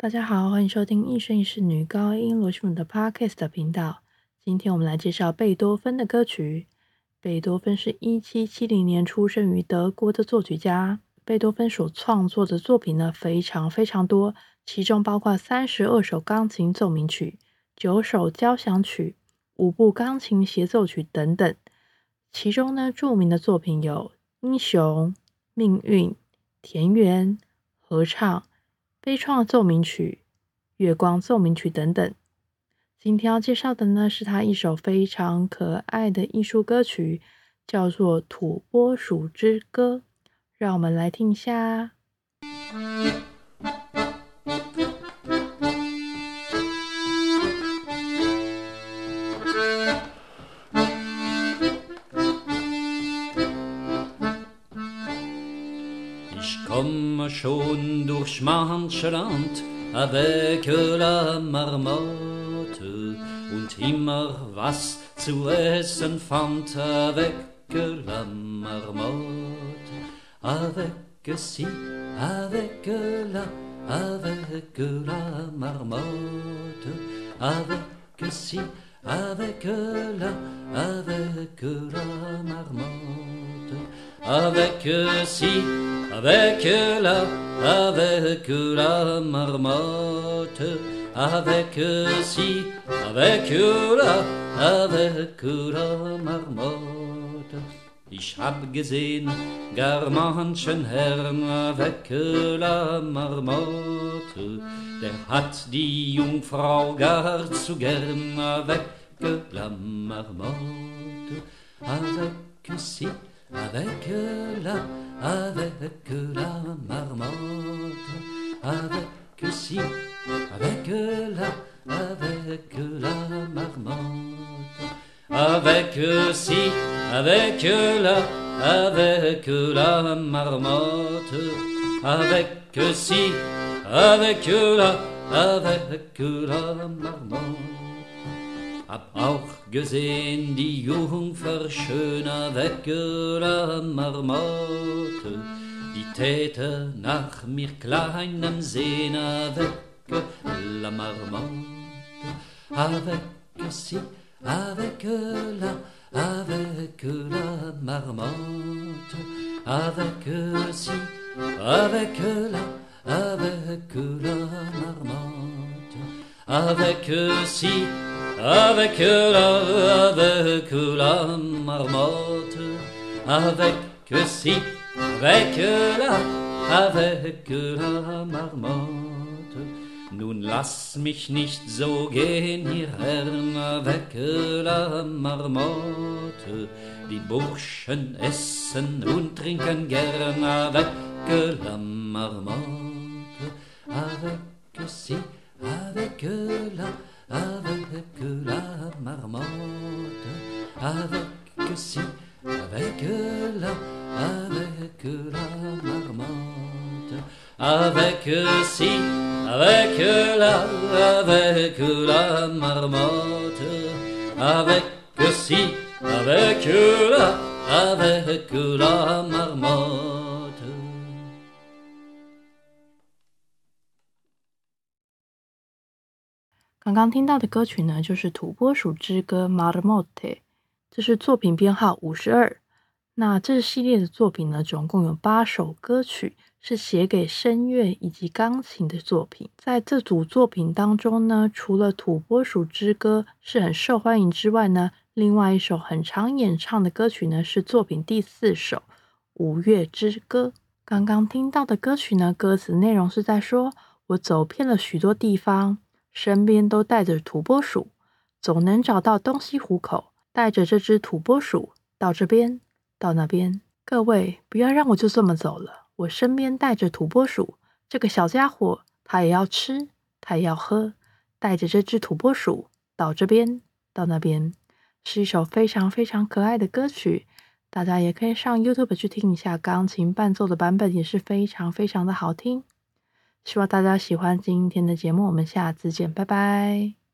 大家好，欢迎收听一生一世女高音罗西姆的 Podcast 频道。今天我们来介绍贝多芬的歌曲。贝多芬是一七七零年出生于德国的作曲家。贝多芬所创作的作品呢，非常非常多，其中包括三十二首钢琴奏鸣曲、九首交响曲、五部钢琴协奏曲等等。其中呢，著名的作品有《英雄》《命运》《田园》《合唱》。悲怆奏鸣曲、月光奏鸣曲等等。今天要介绍的呢，是他一首非常可爱的艺术歌曲，叫做《土拨鼠之歌》。让我们来听一下。Schon durch manche Land avec la Marmotte und immer was zu essen fand avec la Marmotte. Avec si, avec la, avec la Marmotte. Avec si, avec la, avec la Marmotte. Avec si, avec la, avec la marmotte, avec si, avec la, avec la marmotte. Ich hab gesehen gar manchen Herrn avec la Marmotte, der hat die Jungfrau gar zu gern avec la Marmotte, avec si, avec la, avec la marmotte, avec si, avec la, avec la marmotte, avec si, avec la, avec la marmotte, avec si, avec la, avec la marmotte. Hab auch gesehen die Jungfer schön avec la Marmotte, die täte nach mir kleinem Sehn avec la Marmotte, avec si, avec la, avec la Marmotte, avec si, avec la, avec la Marmotte, avec si, avec la, avec la marmotte, avec si, avec la, avec la marmotte. Nun lass mich nicht so gehen, ihr Herren, avec la marmotte. Die Burschen essen und trinken gern avec la marmotte, avec si, avec la, avec avec si, avec la, avec la marmotte, avec si, avec la, avec la marmotte, avec si, avec la, avec la marmotte. 刚刚听到的歌曲呢，就是《土拨鼠之歌》（Marmotte），这是作品编号五十二。那这系列的作品呢，总共有八首歌曲，是写给声乐以及钢琴的作品。在这组作品当中呢，除了《土拨鼠之歌》是很受欢迎之外呢，另外一首很常演唱的歌曲呢，是作品第四首《五月之歌》。刚刚听到的歌曲呢，歌词内容是在说：“我走遍了许多地方。”身边都带着土拨鼠，总能找到东西糊口。带着这只土拨鼠到这边，到那边。各位，不要让我就这么走了。我身边带着土拨鼠，这个小家伙，他也要吃，他也要喝。带着这只土拨鼠到这边，到那边，是一首非常非常可爱的歌曲。大家也可以上 YouTube 去听一下钢琴伴奏的版本，也是非常非常的好听。希望大家喜欢今天的节目，我们下次见，拜拜。